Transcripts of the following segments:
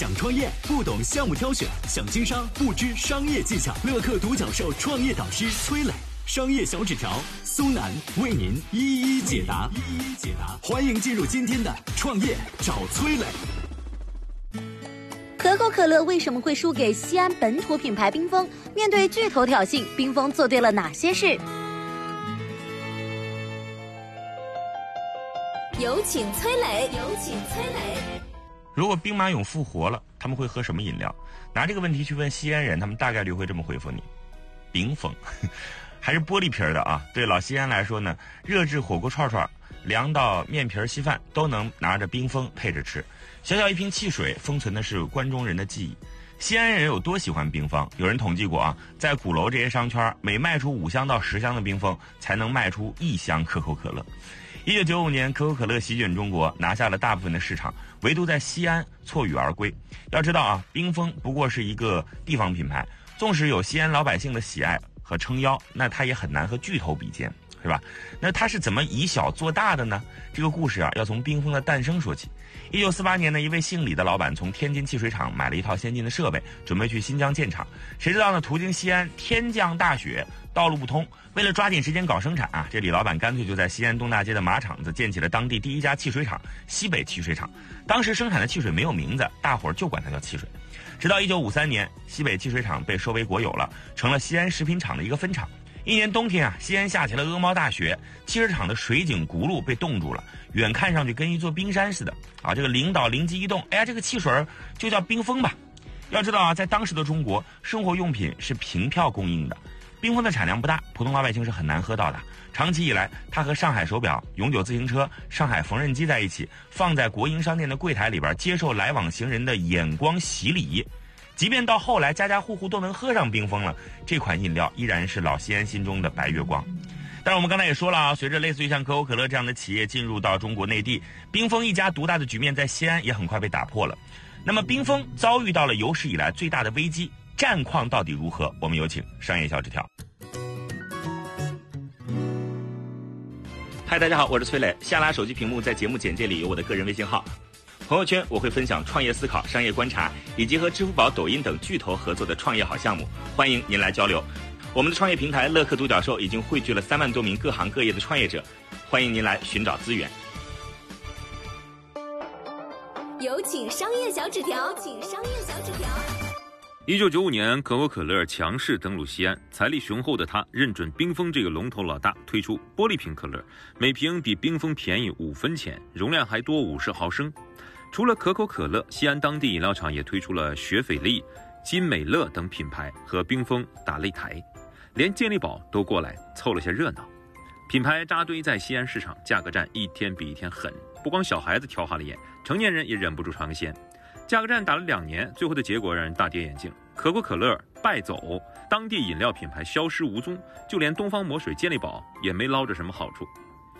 想创业不懂项目挑选，想经商不知商业技巧。乐客独角兽创业导师崔磊，商业小纸条苏南为您一一解答。一一解答，欢迎进入今天的创业找崔磊。可口可乐为什么会输给西安本土品牌冰峰？面对巨头挑衅，冰峰做对了哪些事？有请崔磊，有请崔磊。如果兵马俑复活了，他们会喝什么饮料？拿这个问题去问西安人，他们大概率会这么回复你：冰峰，还是玻璃瓶的啊？对老西安来说呢，热制火锅串串、凉到面皮稀饭都能拿着冰峰配着吃。小小一瓶汽水，封存的是关中人的记忆。西安人有多喜欢冰峰？有人统计过啊，在鼓楼这些商圈，每卖出五箱到十箱的冰峰，才能卖出一箱可口可乐。一九九五年，可口可乐席卷中国，拿下了大部分的市场，唯独在西安错羽而归。要知道啊，冰峰不过是一个地方品牌，纵使有西安老百姓的喜爱和撑腰，那它也很难和巨头比肩。是吧？那他是怎么以小做大的呢？这个故事啊，要从冰峰的诞生说起。一九四八年呢，一位姓李的老板从天津汽水厂买了一套先进的设备，准备去新疆建厂。谁知道呢？途经西安，天降大雪，道路不通。为了抓紧时间搞生产啊，这李老板干脆就在西安东大街的马场子建起了当地第一家汽水厂——西北汽水厂。当时生产的汽水没有名字，大伙儿就管它叫汽水。直到一九五三年，西北汽水厂被收为国有了，成了西安食品厂的一个分厂。一年冬天啊，西安下起了鹅毛大雪，汽车厂的水井轱辘被冻住了，远看上去跟一座冰山似的啊！这个领导灵机一动，哎呀，这个汽水就叫冰峰吧。要知道啊，在当时的中国，生活用品是凭票供应的，冰封的产量不大，普通老百姓是很难喝到的。长期以来，它和上海手表、永久自行车、上海缝纫机在一起，放在国营商店的柜台里边，接受来往行人的眼光洗礼。即便到后来，家家户户都能喝上冰峰了，这款饮料依然是老西安心中的白月光。但是我们刚才也说了啊，随着类似于像可口可乐这样的企业进入到中国内地，冰峰一家独大的局面在西安也很快被打破了。那么冰峰遭遇到了有史以来最大的危机，战况到底如何？我们有请商业小纸条。嗨，大家好，我是崔磊。下拉手机屏幕，在节目简介里有我的个人微信号。朋友圈我会分享创业思考、商业观察，以及和支付宝、抖音等巨头合作的创业好项目，欢迎您来交流。我们的创业平台乐客独角兽已经汇聚了三万多名各行各业的创业者，欢迎您来寻找资源。有请商业小纸条，请商业小纸条。一九九五年，可口可乐强势登陆西安，财力雄厚的他认准冰峰这个龙头老大，推出玻璃瓶可乐，每瓶比冰峰便宜五分钱，容量还多五十毫升。除了可口可乐，西安当地饮料厂也推出了雪菲力、金美乐等品牌和冰峰打擂台，连健力宝都过来凑了下热闹。品牌扎堆在西安市场，价格战一天比一天狠，不光小孩子挑花了眼，成年人也忍不住尝鲜。价格战打了两年，最后的结果让人大跌眼镜：可口可乐败走，当地饮料品牌消失无踪，就连东方魔水、健力宝也没捞着什么好处。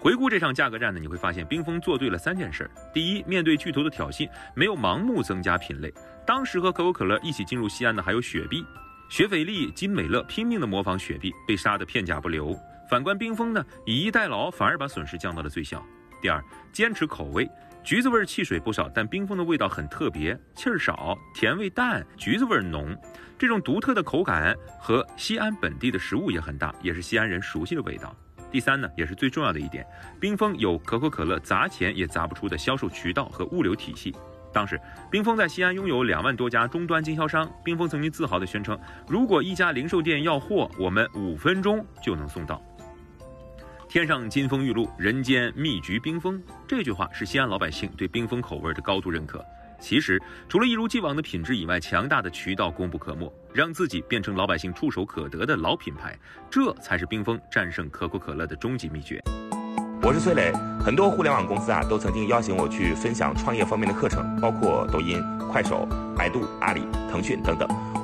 回顾这场价格战呢，你会发现冰峰做对了三件事：第一，面对巨头的挑衅，没有盲目增加品类。当时和可口可乐一起进入西安的还有雪碧、雪菲力、金美乐，拼命的模仿雪碧，被杀得片甲不留。反观冰峰呢，以逸待劳，反而把损失降到了最小。第二，坚持口味，橘子味汽水不少，但冰峰的味道很特别，气儿少，甜味淡，橘子味浓。这种独特的口感和西安本地的食物也很大，也是西安人熟悉的味道。第三呢，也是最重要的一点，冰峰有可口可乐砸钱也砸不出的销售渠道和物流体系。当时，冰峰在西安拥有两万多家终端经销商。冰峰曾经自豪地宣称：“如果一家零售店要货，我们五分钟就能送到。”天上金风玉露，人间蜜橘冰峰。这句话是西安老百姓对冰峰口味的高度认可。其实，除了一如既往的品质以外，强大的渠道功不可没，让自己变成老百姓触手可得的老品牌，这才是冰峰战胜可口可乐的终极秘诀。我是崔磊，很多互联网公司啊都曾经邀请我去分享创业方面的课程，包括抖音、快手、百度、阿里、腾讯等等。